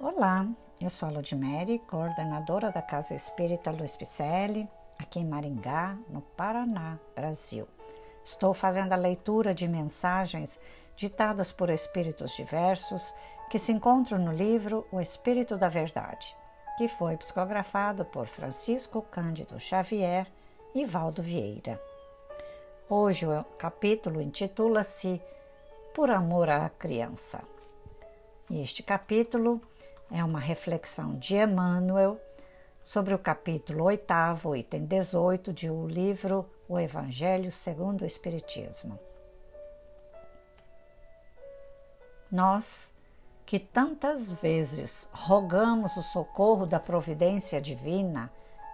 Olá, eu sou a Ludmere, coordenadora da Casa Espírita Luiz Picelli, aqui em Maringá, no Paraná, Brasil. Estou fazendo a leitura de mensagens ditadas por espíritos diversos que se encontram no livro O Espírito da Verdade, que foi psicografado por Francisco Cândido Xavier e Valdo Vieira. Hoje o capítulo intitula-se Por Amor à Criança. E este capítulo é uma reflexão de Emmanuel sobre o capítulo 8, item 18 de o livro O Evangelho segundo o Espiritismo. Nós, que tantas vezes rogamos o socorro da providência divina,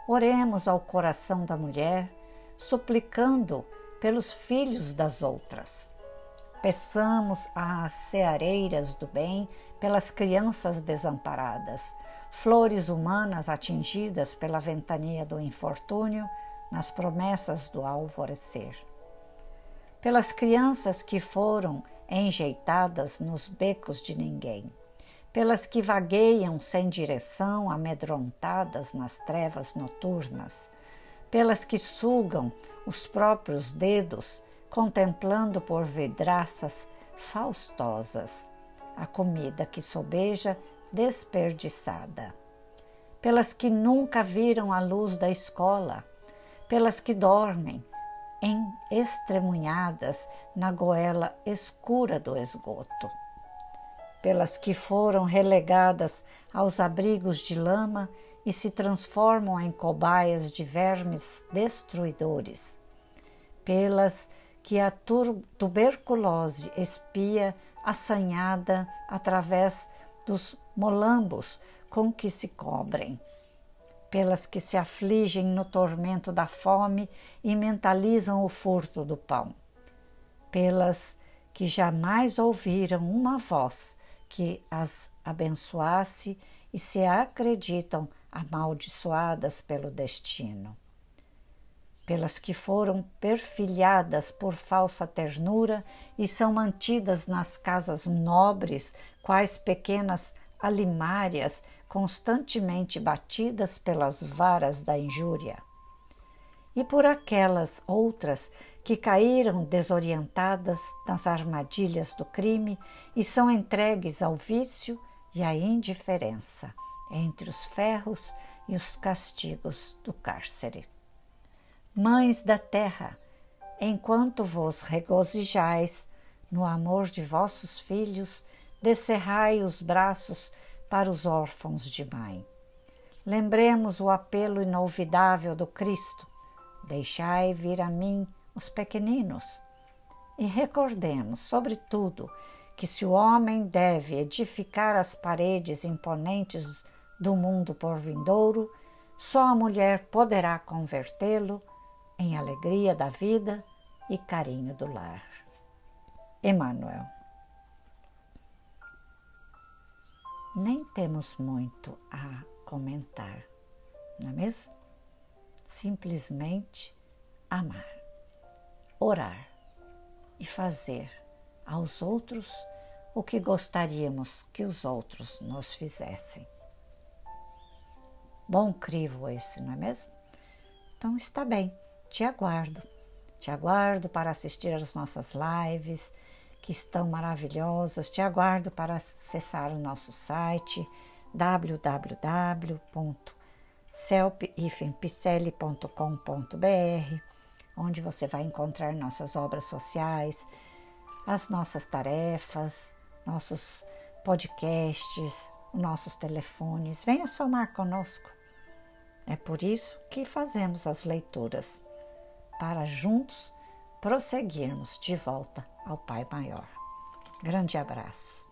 oremos ao coração da mulher, suplicando pelos filhos das outras. Peçamos às ceareiras do bem pelas crianças desamparadas, flores humanas atingidas pela ventania do infortúnio nas promessas do alvorecer. Pelas crianças que foram enjeitadas nos becos de ninguém, pelas que vagueiam sem direção, amedrontadas nas trevas noturnas, pelas que sugam os próprios dedos, contemplando por vidraças faustosas a comida que sobeja desperdiçada, pelas que nunca viram a luz da escola, pelas que dormem em estremunhadas na goela escura do esgoto, pelas que foram relegadas aos abrigos de lama e se transformam em cobaias de vermes destruidores, pelas que a tuberculose espia assanhada através dos molambos com que se cobrem, pelas que se afligem no tormento da fome e mentalizam o furto do pão, pelas que jamais ouviram uma voz que as abençoasse e se acreditam amaldiçoadas pelo destino, pelas que foram perfilhadas por falsa ternura e são mantidas nas casas nobres, quais pequenas alimárias constantemente batidas pelas varas da injúria. E por aquelas outras que caíram desorientadas nas armadilhas do crime e são entregues ao vício e à indiferença entre os ferros e os castigos do cárcere. Mães da terra, enquanto vos regozijais no amor de vossos filhos, descerrai os braços para os órfãos de mãe. Lembremos o apelo inolvidável do Cristo: Deixai vir a mim os pequeninos. E recordemos, sobretudo, que se o homem deve edificar as paredes imponentes do mundo por vindouro, só a mulher poderá convertê-lo em alegria da vida e carinho do lar. Emmanuel. Nem temos muito a comentar, não é mesmo? Simplesmente amar, orar e fazer aos outros o que gostaríamos que os outros nos fizessem. Bom crivo esse, não é mesmo? Então está bem, te aguardo. Te aguardo para assistir às nossas lives, que estão maravilhosas. Te aguardo para acessar o nosso site www.celp-picelli.com.br, onde você vai encontrar nossas obras sociais, as nossas tarefas, nossos podcasts, nossos telefones. Venha somar conosco. É por isso que fazemos as leituras, para juntos prosseguirmos de volta ao Pai Maior. Grande abraço.